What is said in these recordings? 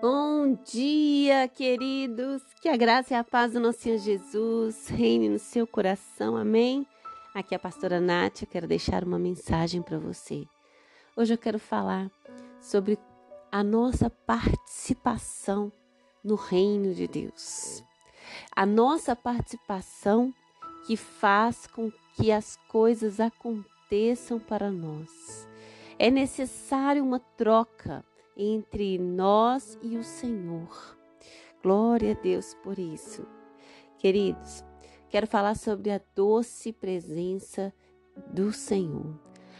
Bom dia, queridos. Que a graça e a paz do nosso Senhor Jesus reine no seu coração. Amém. Aqui é a pastora Nath, eu quero deixar uma mensagem para você. Hoje eu quero falar sobre a nossa participação no reino de Deus. A nossa participação que faz com que as coisas aconteçam para nós. É necessário uma troca entre nós e o Senhor. Glória a Deus por isso. Queridos, quero falar sobre a doce presença do Senhor.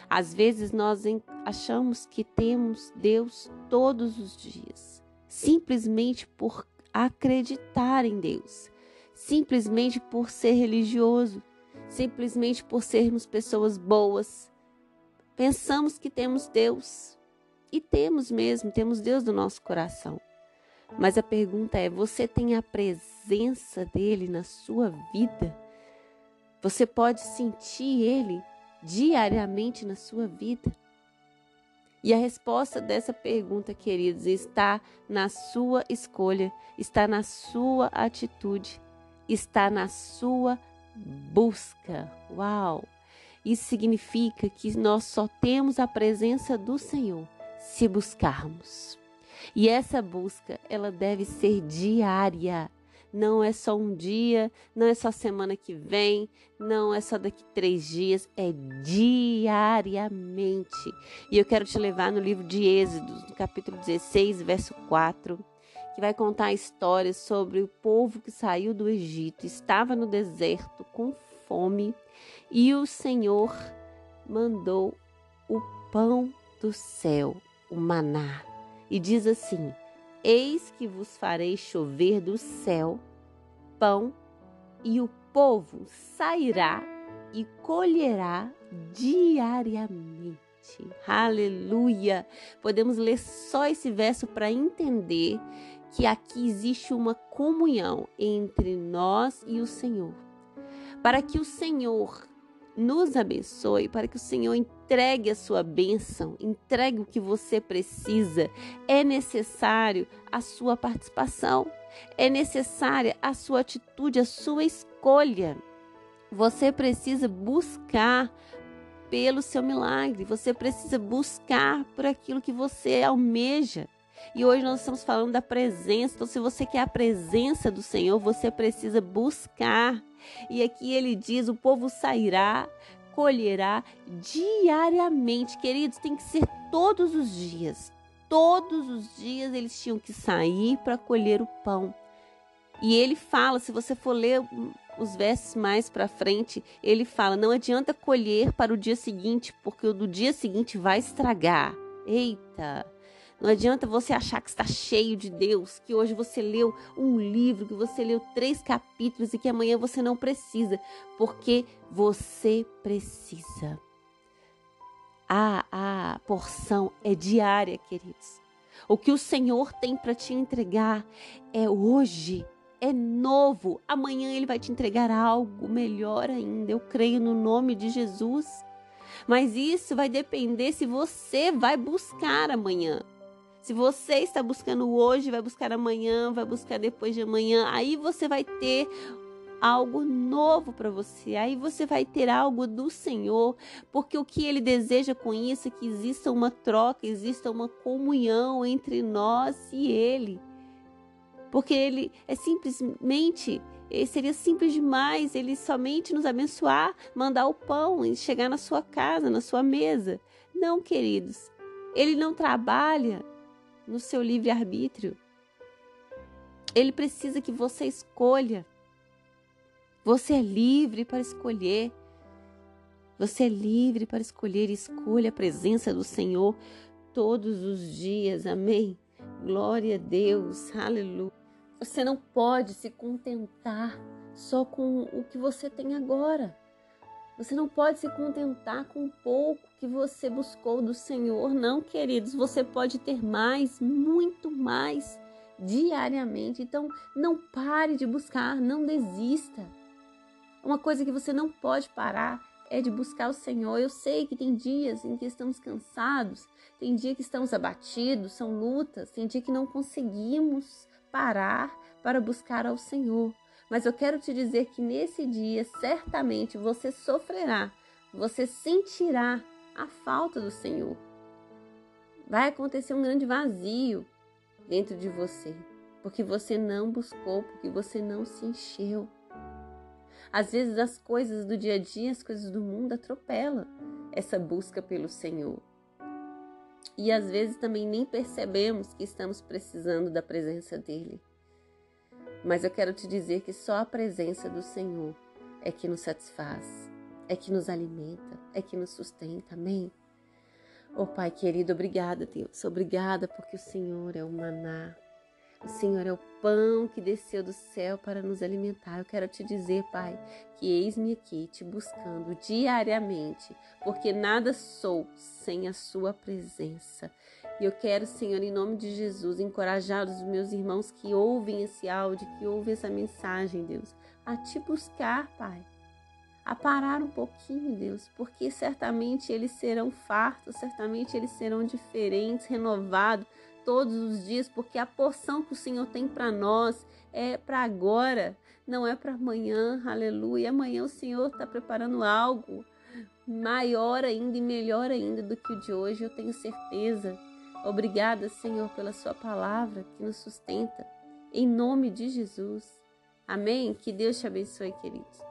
Às vezes nós achamos que temos Deus todos os dias, simplesmente por acreditar em Deus, simplesmente por ser religioso, simplesmente por sermos pessoas boas. Pensamos que temos Deus, e temos mesmo, temos Deus no nosso coração. Mas a pergunta é: você tem a presença dele na sua vida? Você pode sentir ele diariamente na sua vida? E a resposta dessa pergunta, queridos, está na sua escolha, está na sua atitude, está na sua busca. Uau! Isso significa que nós só temos a presença do Senhor se buscarmos. E essa busca, ela deve ser diária. Não é só um dia, não é só semana que vem, não é só daqui três dias, é diariamente. E eu quero te levar no livro de Êxodos, no capítulo 16, verso 4, que vai contar a história sobre o povo que saiu do Egito, estava no deserto com fome, e o Senhor mandou o pão do céu o maná e diz assim: Eis que vos farei chover do céu pão, e o povo sairá e colherá diariamente. Aleluia! Podemos ler só esse verso para entender que aqui existe uma comunhão entre nós e o Senhor. Para que o Senhor nos abençoe, para que o Senhor entregue a sua bênção, entregue o que você precisa. É necessário a sua participação, é necessária a sua atitude, a sua escolha. Você precisa buscar pelo seu milagre, você precisa buscar por aquilo que você almeja. E hoje nós estamos falando da presença. Então, se você quer a presença do Senhor, você precisa buscar. E aqui ele diz: o povo sairá, colherá diariamente. Queridos, tem que ser todos os dias. Todos os dias eles tinham que sair para colher o pão. E ele fala, se você for ler os versos mais para frente, ele fala: não adianta colher para o dia seguinte, porque o do dia seguinte vai estragar. Eita! Não adianta você achar que está cheio de Deus, que hoje você leu um livro, que você leu três capítulos e que amanhã você não precisa, porque você precisa. A, a porção é diária, queridos. O que o Senhor tem para te entregar é hoje, é novo. Amanhã Ele vai te entregar algo melhor ainda. Eu creio no nome de Jesus. Mas isso vai depender se você vai buscar amanhã. Se você está buscando hoje, vai buscar amanhã, vai buscar depois de amanhã, aí você vai ter algo novo para você. Aí você vai ter algo do Senhor, porque o que ele deseja com isso é que exista uma troca, exista uma comunhão entre nós e ele. Porque ele é simplesmente, eh, seria simples demais ele somente nos abençoar, mandar o pão e chegar na sua casa, na sua mesa. Não, queridos. Ele não trabalha no seu livre-arbítrio. Ele precisa que você escolha. Você é livre para escolher. Você é livre para escolher. Escolha a presença do Senhor todos os dias. Amém? Glória a Deus. Aleluia. Você não pode se contentar só com o que você tem agora. Você não pode se contentar com o pouco que você buscou do Senhor, não, queridos. Você pode ter mais, muito mais diariamente. Então, não pare de buscar, não desista. Uma coisa que você não pode parar é de buscar o Senhor. Eu sei que tem dias em que estamos cansados, tem dia que estamos abatidos, são lutas, tem dia que não conseguimos parar para buscar ao Senhor. Mas eu quero te dizer que nesse dia, certamente você sofrerá, você sentirá a falta do Senhor. Vai acontecer um grande vazio dentro de você, porque você não buscou, porque você não se encheu. Às vezes as coisas do dia a dia, as coisas do mundo atropelam essa busca pelo Senhor. E às vezes também nem percebemos que estamos precisando da presença dele. Mas eu quero te dizer que só a presença do Senhor é que nos satisfaz, é que nos alimenta, é que nos sustenta. Amém? Oh Pai querido, obrigada, Deus. Obrigada porque o Senhor é o maná. O Senhor é o pão que desceu do céu para nos alimentar. Eu quero te dizer, Pai, que eis-me aqui te buscando diariamente, porque nada sou sem a Sua presença. E eu quero, Senhor, em nome de Jesus, encorajar os meus irmãos que ouvem esse áudio, que ouvem essa mensagem, Deus, a te buscar, Pai. A parar um pouquinho, Deus, porque certamente eles serão fartos, certamente eles serão diferentes, renovados todos os dias, porque a porção que o Senhor tem para nós é para agora, não é para amanhã, aleluia. Amanhã o Senhor está preparando algo maior ainda e melhor ainda do que o de hoje, eu tenho certeza. Obrigada, Senhor, pela Sua palavra que nos sustenta. Em nome de Jesus. Amém? Que Deus te abençoe, queridos.